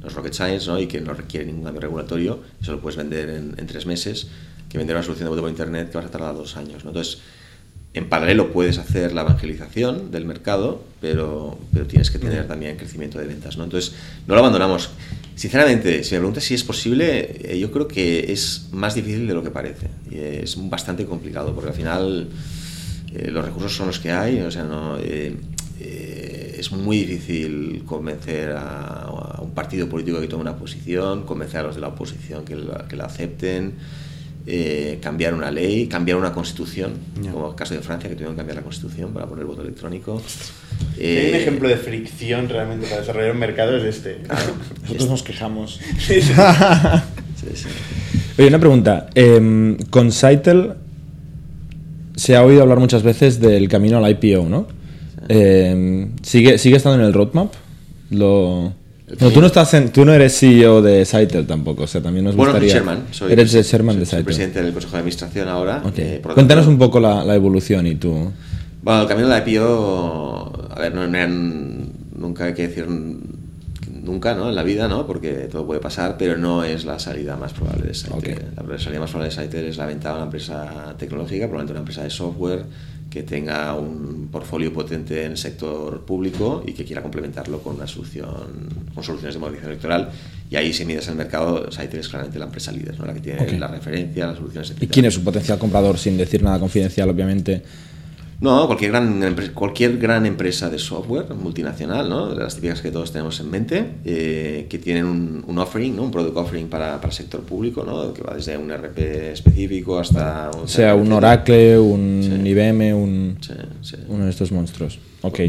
no es rocket science, ¿no? Y que no requiere ningún cambio regulatorio, eso lo puedes vender en, en tres meses, que vender una solución de voto por internet que vas a tardar dos años, ¿no? Entonces, en paralelo puedes hacer la evangelización del mercado, pero, pero tienes que tener también crecimiento de ventas, ¿no? Entonces, no lo abandonamos. Sinceramente, si me preguntas si es posible, eh, yo creo que es más difícil de lo que parece. Y es bastante complicado, porque al final eh, los recursos son los que hay, o sea, no, eh, eh, es muy difícil convencer a, a un partido político que tome una posición, convencer a los de la oposición que la, que la acepten, eh, cambiar una ley, cambiar una constitución, Ya. como el caso de Francia, que tuvieron que cambiar la constitución para poner voto electrónico. Si hay un Eh, ejemplo de fricción realmente para desarrollar un mercado es este. Claro. Nosotros nos quejamos. Sí, sí. Oye, una pregunta. Em, con Saitel se ha oído hablar muchas veces del camino al IPO, ¿no? Em, ¿sigue, ¿Sigue estando en el roadmap? Lo... No, tú no, estás en- tú no eres CEO de Saitel tampoco, o sea, también nos Bueno, soy gustaría... chairman. Soy, eres el chairman soy- de soy Saitel. presidente del Consejo de Administración ahora. Ok. eh, Cuéntanos tanto- un poco la, la evolución y tú... Bueno, el camino de la IPO, a ver, no, no nunca hay que decir nunca, ¿no? En la vida, ¿no? Porque todo puede pasar, pero no es la salida más probable de Saitel. Ok. La salida más probable de Saitel es la venta a una empresa tecnológica, probablemente una empresa de software que tenga un portfolio potente en el sector público y que quiera complementarlo con una solución, con soluciones de movilización electoral. Y ahí, si miras el mercado, Saitel es claramente la empresa líder, ¿no? La que tiene la referencia, las soluciones, ¿Y quién es su potencial comprador sin decir nada confidencial, obviamente? No, cualquier gran, cualquier gran empresa de software multinacional, ¿no? de las típicas que todos tenemos en mente, eh, que tienen un, un offering, ¿no? un product offering para, para el sector público, ¿no? que va desde un RP específico hasta un... sea un. Oracle, un Sí. IBM, un... Sí, sí. Uno de estos monstruos. Ok.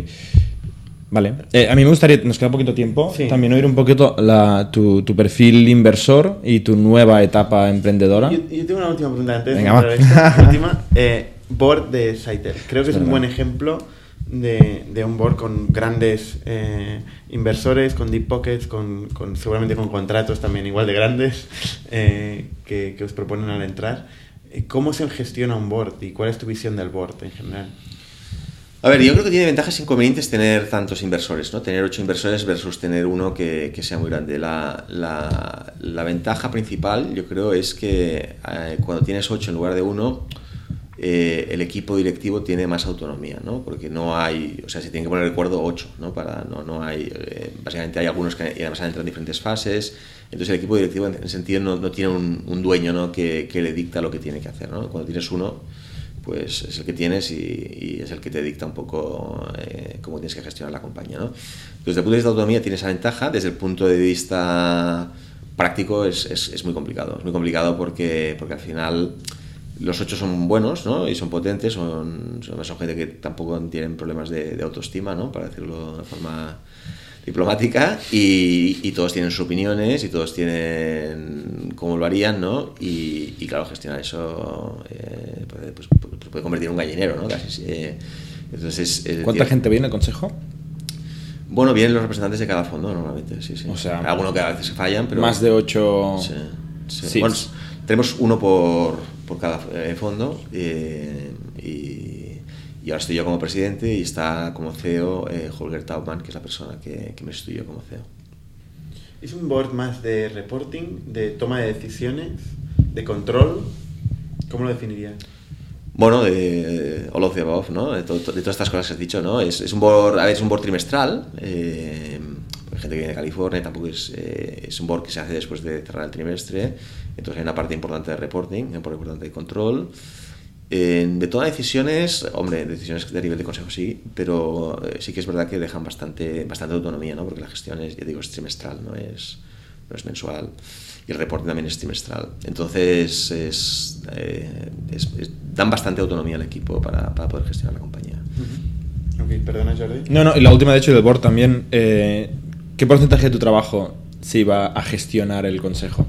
Vale. Eh, a mí me gustaría, nos queda poquito tiempo, Sí. también oír un poquito la, tu, tu perfil inversor y tu nueva etapa emprendedora. Yo, yo tengo una última pregunta antes Venga, de va. última. Eh, board de Saitel. Creo que es un verdad. buen ejemplo de, de un board con grandes eh, inversores, con deep pockets, con, con, seguramente con contratos también igual de grandes eh, que, que, os proponen al entrar. Eh, ¿Cómo se gestiona un board y cuál es tu visión del board en general? A ver, yo creo que tiene ventajas e inconvenientes tener tantos inversores, ¿no? Tener ocho inversores versus tener uno que, que sea muy grande. La, la, la, ventaja principal, yo creo, es que eh, cuando tienes ocho en lugar de uno, eh, el equipo directivo tiene más autonomía, ¿no? Porque no hay, o sea, se tiene que poner de acuerdo ocho, ¿no? Para, no, no hay, eh, básicamente hay algunos que además han en diferentes fases, entonces el equipo directivo en ese sentido no, no tiene un, un dueño, ¿no? Que, que, le dicta lo que tiene que hacer, ¿no? Cuando tienes uno pues es el que tienes y, y es el que te dicta un poco eh, cómo tienes que gestionar la compañía. ¿no? Desde el punto de vista de autonomía tiene esa ventaja, desde el punto de vista práctico es, es, es muy complicado. Es muy complicado porque, porque al final los ocho son buenos ¿no? y son potentes, son, son, son gente que tampoco tienen problemas de, de autoestima, ¿no? para decirlo de una forma diplomática y, y, todos tienen sus opiniones y todos tienen cómo lo harían, ¿no? Y, y claro, gestionar eso eh, puede, pues, puede convertir en un gallinero, ¿no? Casi, eh, entonces, eh, ¿Cuánta gente viene al consejo? Bueno, vienen los representantes de cada fondo normalmente, sí, sí. O sea, algunos que a veces fallan, pero... Más de ocho... Sí, sí. sí. Bueno, tenemos uno por, por cada eh, fondo y y ahora estoy yo como presidente y está como CEO eh, Holger Taubman, que es la persona que, que me sustituyó como CEO. ¿Es un board más de reporting, de toma de decisiones, de control? ¿Cómo lo definirías? Bueno, de all of the above, ¿no? De, to, de, todas estas cosas que has dicho, ¿no? Es, es un board, a ver, es un board trimestral. Eh, hay gente que viene de California, tampoco es, eh, es un board que se hace después de cerrar el trimestre. Entonces hay una parte importante de reporting, una parte importante de control. Eh, de todas decisiones, hombre, decisiones de nivel de consejo sí, pero eh, sí que es verdad que dejan bastante, bastante autonomía, ¿no? Porque la gestión es, ya digo, es trimestral, no es, no es mensual. Y el reporte también es trimestral. Entonces, es, eh, es, es, dan bastante autonomía al equipo para, para poder gestionar la compañía. Uh -huh. Ok, perdona, Jordi. No, no, y la última, de hecho, del board también. Eh, ¿Qué porcentaje de tu trabajo se iba a gestionar el consejo?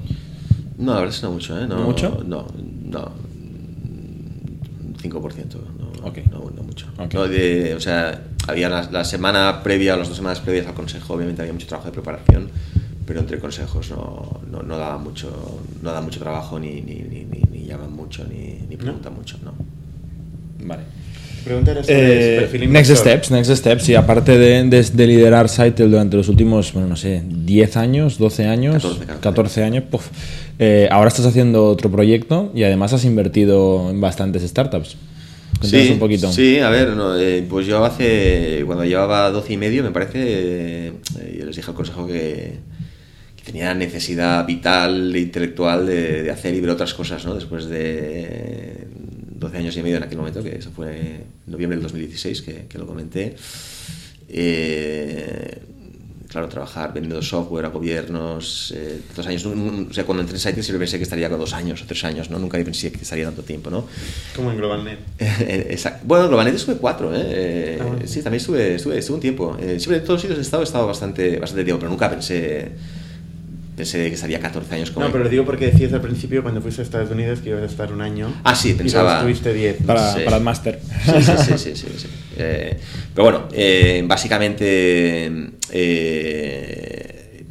No, la verdad es que no mucho, ¿eh? No, ¿Mucho? No, no 5%, no, okay. no, no mucho. Okay. No, de, o sea, había la, la, semana previa, las dos semanas previas al consejo, obviamente había mucho trabajo de preparación, pero entre consejos no, no, no daba mucho no da mucho trabajo, ni, ni, ni, ni, llaman mucho, ni, ni preguntan ¿No? mucho, no. Vale. Eh, next Steps, Next Steps, y aparte de, de, de, liderar Saitel durante los últimos, bueno, no sé, 10 años, 12 años, 14, 14. 14 años, puff, eh, ahora estás haciendo otro proyecto y además has invertido en bastantes startups. Sí, un poquito. sí, a ver, no, eh, pues yo hace, cuando llevaba 12 y medio, me parece, eh, yo les dije al consejo que, que, tenía necesidad vital e intelectual de, de, hacer y ver otras cosas, ¿no? Después de 12 años y medio en aquel momento, que eso fue en noviembre del 2016, que, que lo comenté. Eh, claro, trabajar vendiendo software a gobiernos, eh, dos años, o sea, cuando entré en Site siempre pensé que estaría con dos años o tres años, ¿no? Nunca pensé que estaría tanto tiempo, ¿no? Como en GlobalNet. Exacto. Bueno, GlobalNet estuve cuatro, ¿eh? Ah, bueno. Sí, también estuve, estuve, estuve un tiempo. Eh, siempre en todos los sitios he estado, he estado bastante, bastante tiempo, pero nunca pensé pensé que estaría 14 años como No, pero lo digo porque decías al principio cuando fuiste a Estados Unidos que ibas a estar un año. Ah, sí, pensaba. Y estuviste 10. Para, sí. para, el máster. Sí, sí, sí. sí, sí, sí. Eh, pero bueno, eh, básicamente eh,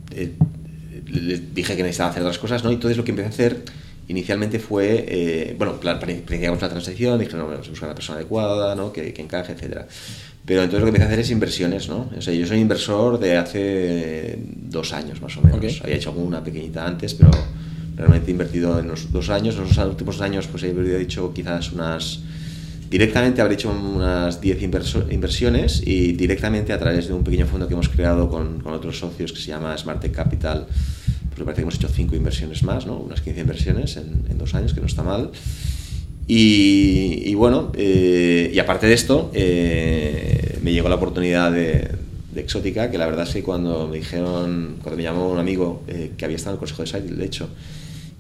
les dije que necesitaba hacer otras cosas, ¿no? Y entonces lo que empecé a hacer inicialmente fue, bueno, planificamos la transición, dije, no, vamos a buscar a la persona adecuada, ¿no? Que, que encaje, etcétera. Pero entonces lo que empecé a hacer es inversiones, ¿no? O sea, yo soy inversor de hace dos años más o menos. Okay. Había hecho alguna pequeñita antes, pero realmente he invertido en los dos años. En los últimos años pues he hecho quizás unas... Directamente habré hecho unas 10 inversiones y directamente a través de un pequeño fondo que hemos creado con, con otros socios que se llama Smart Tech Capital, pues me parece que hemos hecho 5 inversiones más, ¿no? Unas 15 inversiones en, en dos años, que no está mal. Y, y bueno, eh, y aparte de esto, eh, me llegó la oportunidad de, de, Exótica, que la verdad es que cuando me dijeron, cuando me llamó un amigo eh, que había estado en el consejo de Site, de hecho,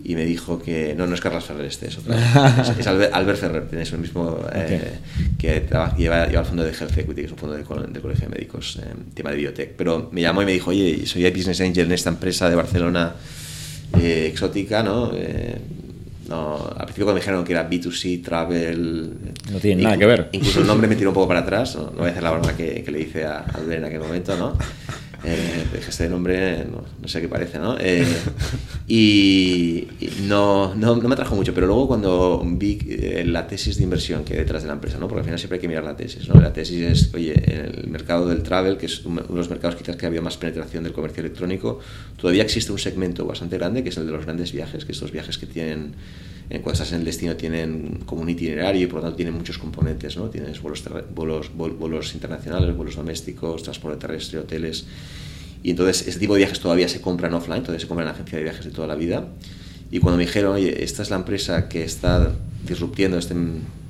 y me dijo que no, no es Carlos Ferrer este, es otro. es, es Albert, Albert, Ferrer, tienes el mismo eh, okay. que trabaja, lleva, lleva el fondo de Health Equity, que es un fondo de, de colegio de médicos, eh, tema de biotech. Pero me llamó y me dijo, oye, soy Business Angel en esta empresa de Barcelona eh, exótica, ¿no? No, al principio cuando me dijeron que era B2C, travel... No tiene nada que ver. Incluso el nombre me tiró un poco para atrás, no, voy a hacer la broma que, que le hice a Albert en aquel momento, ¿no? Eh, este nombre, no, no, sé qué parece, ¿no? Eh, y, no, no, no, me atrajo mucho, pero luego cuando vi eh, la tesis de inversión que hay detrás de la empresa, ¿no? Porque al final siempre hay que mirar la tesis, ¿no? La tesis es, oye, en el mercado del travel, que es uno de los mercados quizás que había más penetración del comercio electrónico, todavía existe un segmento bastante grande, que es el de los grandes viajes, que estos viajes que tienen cuando estás en el destino tienen como un itinerario y por lo tanto tienen muchos componentes, ¿no? Tienes vuelos, vuelos, vuelos internacionales, vuelos domésticos, transporte terrestre, hoteles. Y entonces este tipo de viajes todavía se compran offline, todavía se compran en la agencia de viajes de toda la vida. Y cuando me dijeron, oye, esta es la empresa que está disruptiendo este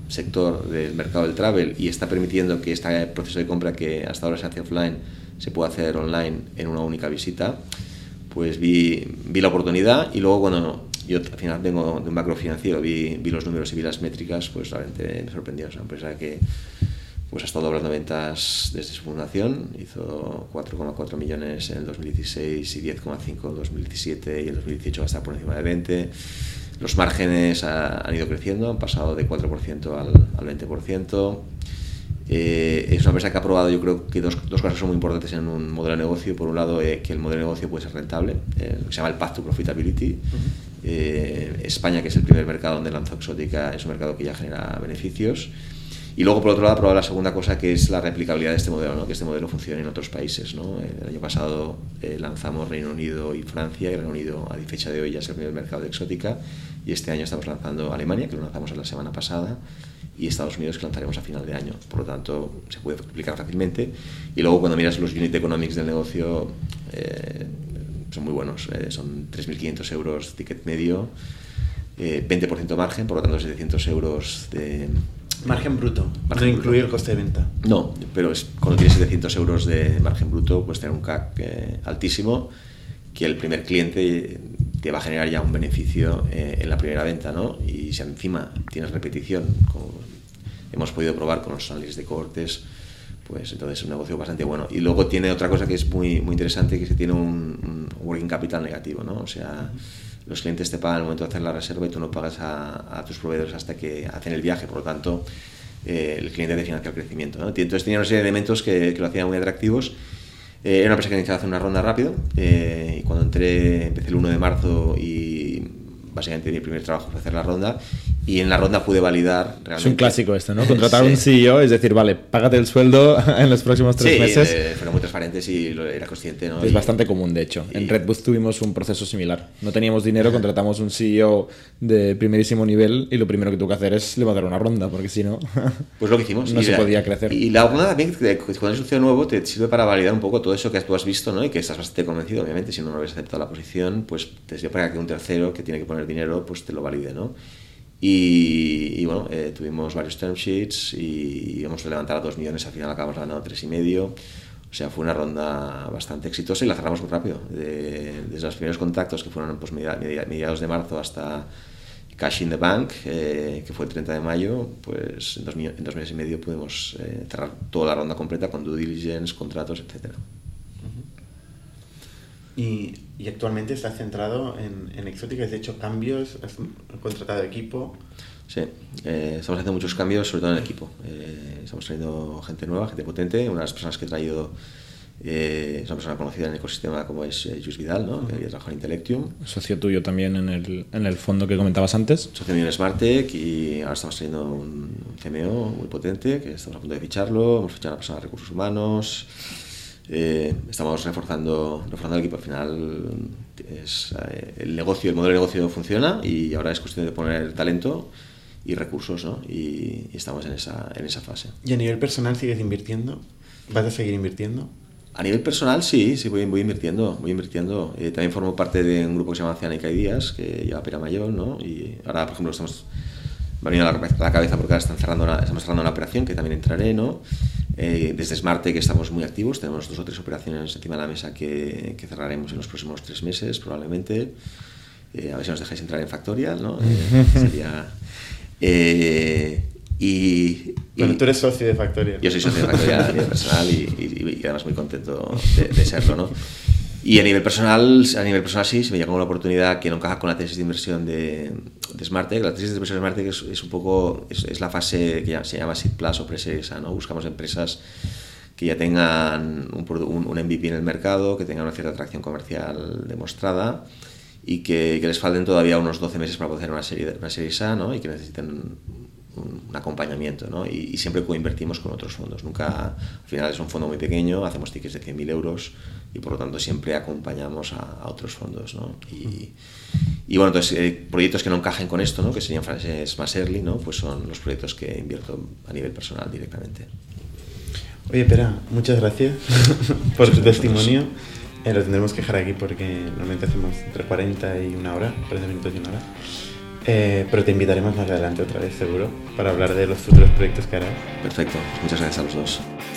sector del mercado del travel y está permitiendo que este proceso de compra que hasta ahora se hace offline se pueda hacer online en una única visita, pues vi, vi la oportunidad y luego cuando yo al final vengo de un macro financiero, vi, vi los números y vi las métricas, pues realmente me sorprendió. Es una empresa que pues ha estado doblando ventas desde su fundación, hizo 4,4 millones en el 2016 y 10,5 en el 2017 y el 2018 va a estar por encima de 20. Los márgenes han ido creciendo, han pasado de 4% al, al 20%. Eh, es una empresa que ha probado, yo creo que dos, dos, cosas son muy importantes en un modelo de negocio. Por un lado, eh, que el modelo de negocio puede ser rentable, eh, lo que se llama el Path to Profitability. España, que es el primer mercado donde lanzó Exótica, es un mercado que ya genera beneficios. Y luego, por otro lado, probado la segunda cosa, que es la replicabilidad de este modelo, ¿no? que este modelo funcione en otros países. ¿no? El año pasado lanzamos Reino Unido y Francia, y Reino Unido a fecha de hoy ya es el primer mercado de Exótica, y este año estamos lanzando Alemania, que lo lanzamos la semana pasada, y Estados Unidos que lanzaremos a final de año. Por lo tanto, se puede aplicar fácilmente. Y luego cuando miras los unit economics del negocio, eh, son muy buenos. Eh, son 3.500 euros ticket medio, eh, 20% margen, por lo tanto 700 euros de... Margen bruto, margen no incluir el coste de venta. No, pero es, cuando tienes 700 euros de margen bruto, pues tener un CAC eh, altísimo, que el primer cliente te va a generar ya un beneficio eh, en la primera venta, ¿no? Y si encima tienes repetición, como hemos podido probar con los análisis de cortes, pues entonces es un negocio bastante bueno. Y luego tiene otra cosa que es muy, muy interesante, que es que tiene un, working capital negativo, ¿no? O sea, los clientes te pagan al momento de hacer la reserva y tú no pagas a, tus proveedores hasta que hacen el viaje, por lo tanto, eh, el cliente te financia el crecimiento, ¿no? Entonces tenía una serie de elementos que, que lo hacían muy atractivos eh, era una empresa que necesitaba hacer una ronda rápido eh, y cuando entré, empecé el 1 de marzo y básicamente mi primer trabajo fue hacer la ronda y en la ronda pude validar realmente. Es un clásico este, ¿no? Contratar a un CEO, es decir, vale, págate el sueldo en los próximos tres sí, meses. Eh, fueron muy transparentes y lo, era consciente, ¿no? Es y, bastante común, de hecho. Y, en Redboost tuvimos un proceso similar. No teníamos dinero, contratamos un CEO de primerísimo nivel y lo primero que tuvo que hacer es levantar una ronda, porque si no. Pues lo que hicimos. no y se la, podía crecer. Y la ronda también, cuando es un CEO nuevo, te sirve para validar un poco todo eso que tú has visto, ¿no? Y que estás bastante convencido, obviamente. Si no, no habías aceptado la posición, pues te sirve para que un tercero que tiene que poner dinero, pues te lo valide, ¿no? Y, bueno, eh, tuvimos varios term sheets y íbamos a levantar a 2 millones, al final acabamos ganando tres y medio. O sea, fue una ronda bastante exitosa y la cerramos muy rápido. De, desde los primeros contactos, que fueron pues, mediados de marzo, hasta Cash in the Bank, eh, que fue el 30 de mayo, pues en dos, en y medio pudimos eh, cerrar toda la ronda completa con due diligence, contratos, etc. Y, y, actualmente está centrado en, en exótica, has hecho cambios, has contratado equipo. Sí, eh, estamos haciendo muchos cambios, sobre todo en el equipo. Eh, estamos trayendo gente nueva, gente potente. Una de las personas que he traído eh, es una persona conocida en el ecosistema como es eh, Luis Vidal, ¿no? que había trabajado en Intellectium. Socio tuyo también en el, en el fondo que comentabas antes. Socio mío en Smartec y ahora estamos trayendo un CMO muy potente que estamos a punto de ficharlo. Hemos fichado a una persona de recursos humanos. Eh, estamos reforzando, reforzando el equipo. Al final es, eh, el negocio, el modelo de negocio funciona y ahora es cuestión de poner talento y recursos, ¿no? Y, y, estamos en esa, en esa fase. ¿Y a nivel personal sigues invirtiendo? ¿Vas a seguir invirtiendo? A nivel personal sí, sí voy, voy invirtiendo, voy invirtiendo. Eh, también formo parte de un grupo que se llama Oceanic Ideas, que lleva Pera Mayor, ¿no? Y ahora, por ejemplo, estamos me ha venido a la cabeza porque ahora están cerrando una, estamos cerrando una operación que también entraré, ¿no? Eh, desde Smarte que estamos muy activos, tenemos dos o tres operaciones encima de la mesa que, que cerraremos en los próximos tres meses probablemente. Eh, a ver si nos dejáis entrar en Factorial, ¿no? Eh, sería... Eh, y, bueno, tú eres socio de Factorial. Yo soy socio de Factorial nivel personal y, y, y, además muy contento de, de serlo, ¿no? Y a nivel personal, a nivel personal sí, se me llegó una oportunidad que no encaja con la tesis de inversión de, de. La tesis de inversión de Smartec es, es un poco, es, la fase que se llama SID Plus o Pre-Series ¿no? Buscamos empresas que ya tengan un, un, MVP en el mercado, que tengan una cierta atracción comercial demostrada y que, les falten todavía unos 12 meses para poder hacer una serie, una serie A ¿no? y que necesiten un acompañamiento. ¿no? Y, y, siempre coinvertimos con otros fondos. Nunca, al final es un fondo muy pequeño, hacemos tickets de 100.000 euros y por lo tanto siempre acompañamos a, a otros fondos. ¿no? Y, y, bueno, entonces eh, proyectos que no encajen con esto, ¿no? que serían fases más early, ¿no? pues son los proyectos que invierto a nivel personal directamente. Oye, Pera, muchas gracias por tu testimonio. Eh, lo tendremos que dejar aquí porque normalmente hacemos entre 40 y una hora, 40 minutos y una hora. Eh, pero te invitaremos más adelante otra vez, seguro, para hablar de los futuros proyectos que harás. Perfecto, muchas gracias a los dos.